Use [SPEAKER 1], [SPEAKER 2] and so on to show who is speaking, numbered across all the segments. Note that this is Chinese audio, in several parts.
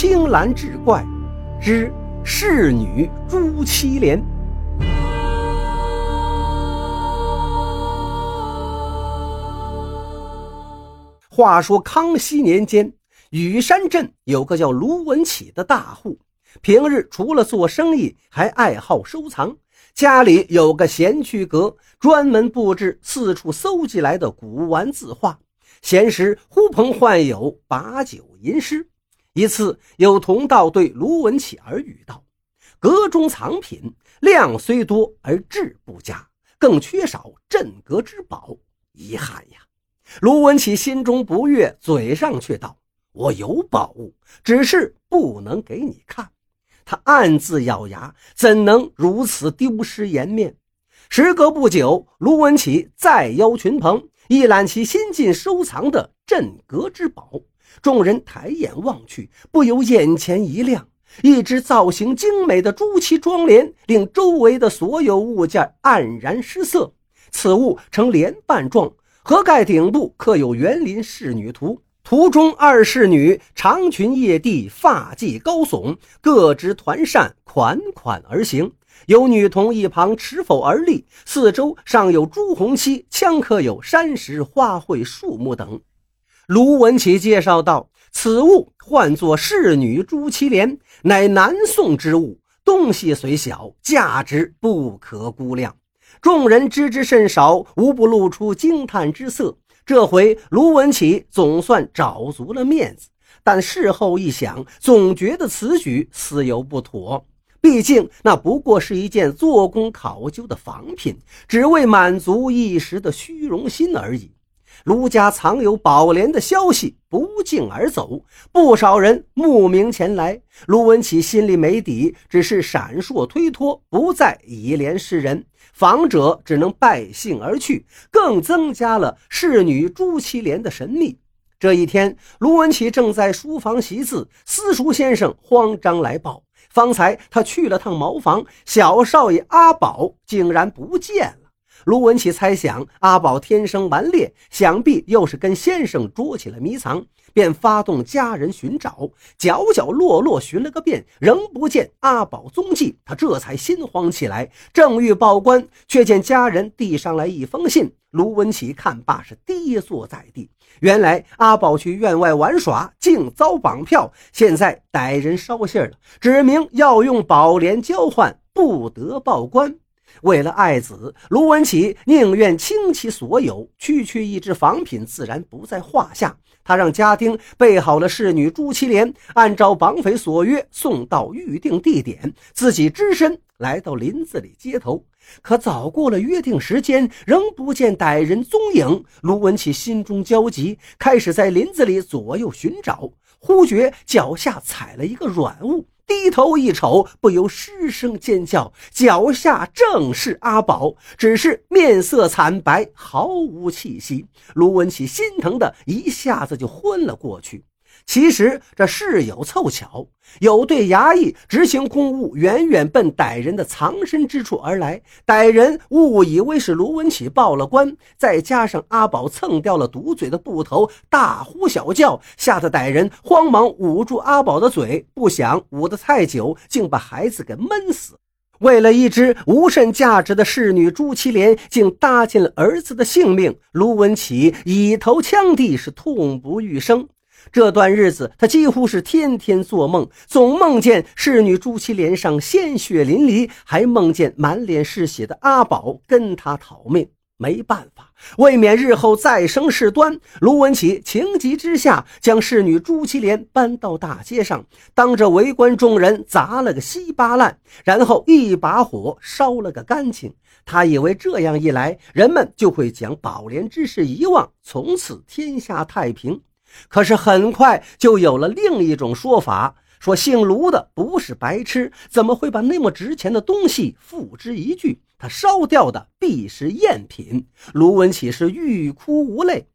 [SPEAKER 1] 青兰志怪之侍女朱七莲。话说康熙年间，雨山镇有个叫卢文启的大户，平日除了做生意，还爱好收藏。家里有个闲趣阁，专门布置四处搜集来的古玩字画。闲时呼朋唤友，把酒吟诗。一次，有同道对卢文启耳语道：“阁中藏品量虽多，而质不佳，更缺少镇阁之宝，遗憾呀。”卢文启心中不悦，嘴上却道：“我有宝物，只是不能给你看。”他暗自咬牙，怎能如此丢失颜面？时隔不久，卢文启再邀群朋，一览其新近收藏的镇阁之宝。众人抬眼望去，不由眼前一亮。一只造型精美的朱漆妆帘，令周围的所有物件黯然失色。此物呈莲瓣状。盒盖顶部刻有园林仕女图，图中二侍女长裙曳地，发髻高耸，各执团扇，款款而行。有女童一旁持否而立，四周上有朱红漆，枪刻有山石、花卉、树木等。卢文启介绍道：“此物唤作侍女朱七莲，乃南宋之物，东西虽小，价值不可估量。”众人知之甚少，无不露出惊叹之色。这回卢文启总算找足了面子，但事后一想，总觉得此举似有不妥。毕竟那不过是一件做工考究的仿品，只为满足一时的虚荣心而已。卢家藏有宝莲的消息不胫而走，不少人慕名前来。卢文启心里没底，只是闪烁推脱，不再以莲示人。访者只能败兴而去，更增加了侍女朱七莲的神秘。这一天，卢文启正在书房习字，私塾先生慌张来报，方才他去了趟茅房，小少爷阿宝竟然不见了。卢文启猜想，阿宝天生顽劣，想必又是跟先生捉起了迷藏，便发动家人寻找，角角落落寻了个遍，仍不见阿宝踪迹。他这才心慌起来，正欲报官，却见家人递上来一封信。卢文启看罢，是跌坐在地。原来阿宝去院外玩耍，竟遭绑票，现在歹人捎信了，指明要用宝莲交换，不得报官。为了爱子，卢文启宁愿倾其所有，区区一只仿品自然不在话下。他让家丁备好了侍女朱七莲，按照绑匪所约送到预定地点，自己只身来到林子里接头。可早过了约定时间，仍不见歹人踪影。卢文启心中焦急，开始在林子里左右寻找，忽觉脚下踩了一个软物。低头一瞅，不由失声尖叫。脚下正是阿宝，只是面色惨白，毫无气息。卢文启心疼的一下子就昏了过去。其实这事有凑巧，有对衙役执行公务，远远奔歹人的藏身之处而来。歹人误以为是卢文启报了官，再加上阿宝蹭掉了堵嘴的布头，大呼小叫，吓得歹人慌忙捂住阿宝的嘴。不想捂得太久，竟把孩子给闷死。为了一只无甚价值的侍女朱七莲，竟搭进了儿子的性命。卢文启以头枪地，是痛不欲生。这段日子，他几乎是天天做梦，总梦见侍女朱七莲上鲜血淋漓，还梦见满脸是血的阿宝跟他讨命。没办法，为免日后再生事端，卢文启情急之下，将侍女朱七莲搬到大街上，当着围观众人砸了个稀巴烂，然后一把火烧了个干净。他以为这样一来，人们就会将宝莲之事遗忘，从此天下太平。可是很快就有了另一种说法，说姓卢的不是白痴，怎么会把那么值钱的东西付之一炬？他烧掉的必是赝品。卢文启是欲哭无泪。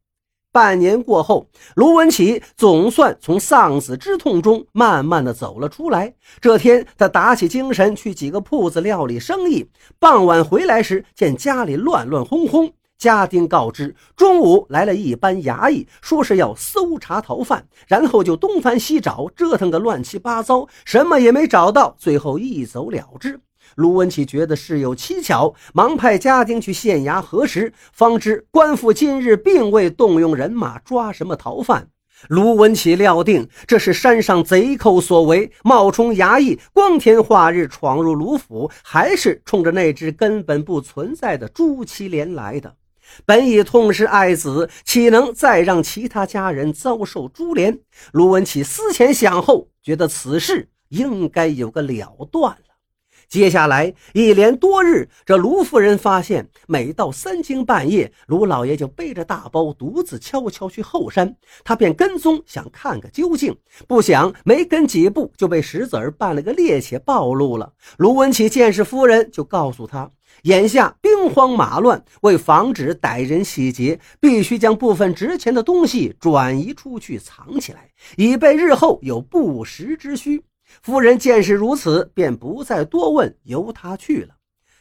[SPEAKER 1] 半年过后，卢文启总算从丧子之痛中慢慢的走了出来。这天，他打起精神去几个铺子料理生意。傍晚回来时，见家里乱乱哄哄。家丁告知，中午来了一班衙役，说是要搜查逃犯，然后就东翻西找，折腾个乱七八糟，什么也没找到，最后一走了之。卢文启觉得事有蹊跷，忙派家丁去县衙核实，方知官府今日并未动用人马抓什么逃犯。卢文启料定这是山上贼寇所为，冒充衙役，光天化日闯入卢府，还是冲着那只根本不存在的朱祁连来的。本已痛失爱子，岂能再让其他家人遭受株连？卢文启思前想后，觉得此事应该有个了断了。接下来一连多日，这卢夫人发现，每到三更半夜，卢老爷就背着大包，独自悄悄去后山。他便跟踪，想看个究竟。不想没跟几步，就被石子儿扮了个趔趄暴露了。卢文启见是夫人，就告诉他，眼下兵荒马乱，为防止歹人洗劫，必须将部分值钱的东西转移出去藏起来，以备日后有不时之需。夫人见是如此，便不再多问，由他去了。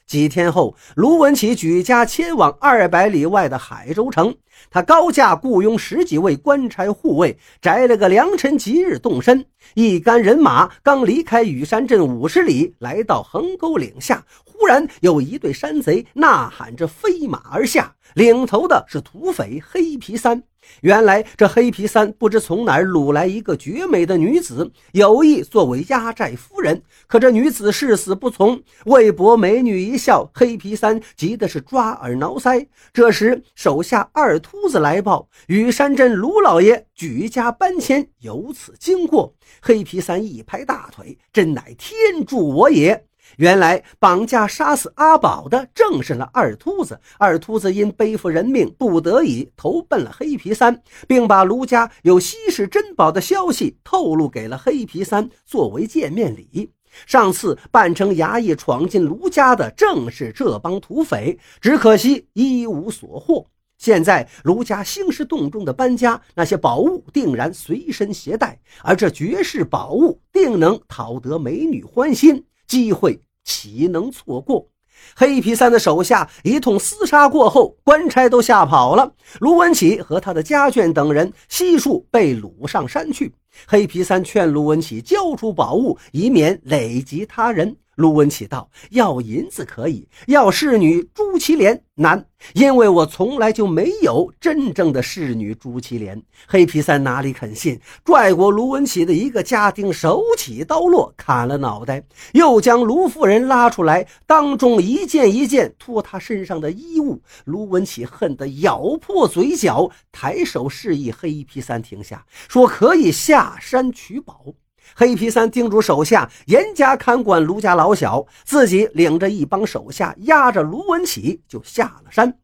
[SPEAKER 1] 几天后，卢文启举家迁往二百里外的海州城。他高价雇佣十几位官差护卫，摘了个良辰吉日动身。一干人马刚离开雨山镇五十里，来到横沟岭下，忽然有一队山贼呐喊着飞马而下，领头的是土匪黑皮三。原来这黑皮三不知从哪儿掳来一个绝美的女子，有意作为压寨夫人。可这女子誓死不从，为博美女一笑，黑皮三急的是抓耳挠腮。这时手下二秃子来报，雨山镇卢老爷举家搬迁，由此经过。黑皮三一拍大腿，真乃天助我也。原来绑架杀死阿宝的正是那二秃子。二秃子因背负人命，不得已投奔了黑皮三，并把卢家有稀世珍宝的消息透露给了黑皮三，作为见面礼。上次扮成衙役闯进卢家的正是这帮土匪，只可惜一无所获。现在卢家兴师动众的搬家，那些宝物定然随身携带，而这绝世宝物定能讨得美女欢心。机会岂能错过？黑皮三的手下一通厮杀过后，官差都吓跑了。卢文启和他的家眷等人悉数被掳上山去。黑皮三劝卢文启交出宝物，以免累及他人。卢文启道：“要银子可以，要侍女朱祁连难，因为我从来就没有真正的侍女朱祁连。”黑皮三哪里肯信，拽过卢文启的一个家丁，手起刀落，砍了脑袋，又将卢夫人拉出来，当众一件一件脱他身上的衣物。卢文启恨得咬破嘴角，抬手示意黑皮三停下，说：“可以下山取宝。”黑皮三叮嘱手下严加看管卢家老小，自己领着一帮手下押着卢文启就下了山。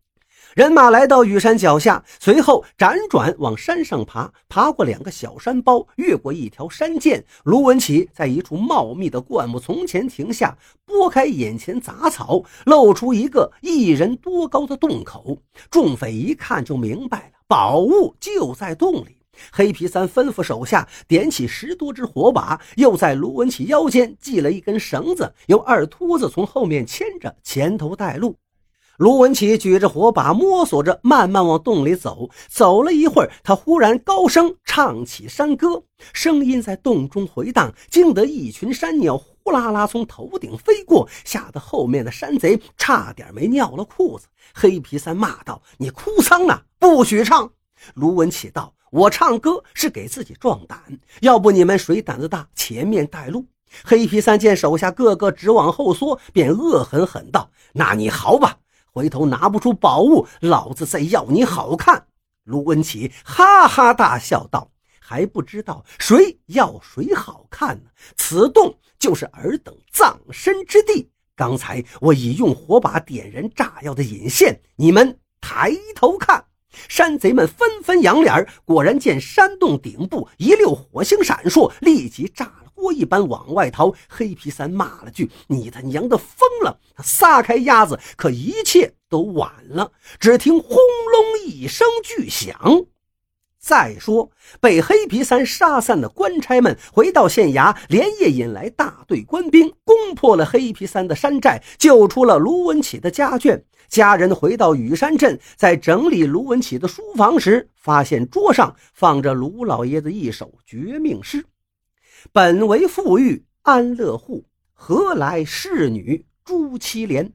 [SPEAKER 1] 人马来到雨山脚下，随后辗转往山上爬，爬过两个小山包，越过一条山涧。卢文启在一处茂密的灌木丛前停下，拨开眼前杂草，露出一个一人多高的洞口。众匪一看就明白了，宝物就在洞里。黑皮三吩咐手下点起十多支火把，又在卢文启腰间系了一根绳子，由二秃子从后面牵着，前头带路。卢文启举着火把，摸索着慢慢往洞里走。走了一会儿，他忽然高声唱起山歌，声音在洞中回荡，惊得一群山鸟呼啦啦从头顶飞过，吓得后面的山贼差点没尿了裤子。黑皮三骂道：“你哭丧呢？不许唱！”卢文启道。我唱歌是给自己壮胆，要不你们谁胆子大，前面带路。黑皮三见手下个个直往后缩，便恶狠狠道：“那你好吧，回头拿不出宝物，老子再要你好看。”卢文启哈哈大笑道：“还不知道谁要谁好看呢？此洞就是尔等葬身之地。刚才我已用火把点燃炸药的引线，你们抬头看。”山贼们纷纷扬脸，果然见山洞顶部一溜火星闪烁，立即炸了锅一般往外逃。黑皮三骂了句：“你他娘的疯了！”撒开鸭子，可一切都晚了。只听轰隆一声巨响，再说，被黑皮三杀散的官差们回到县衙，连夜引来大队官兵，攻破了黑皮三的山寨，救出了卢文启的家眷。家人回到雨山镇，在整理卢文启的书房时，发现桌上放着卢老爷子一首绝命诗：“本为富裕安乐户，何来仕女朱妻怜？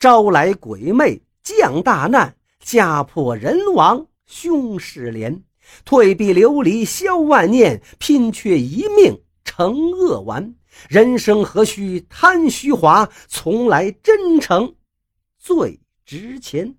[SPEAKER 1] 招来鬼魅降大难，家破人亡凶事连。”退避流离消万念，拼却一命成恶完。人生何须贪虚华，从来真诚最值钱。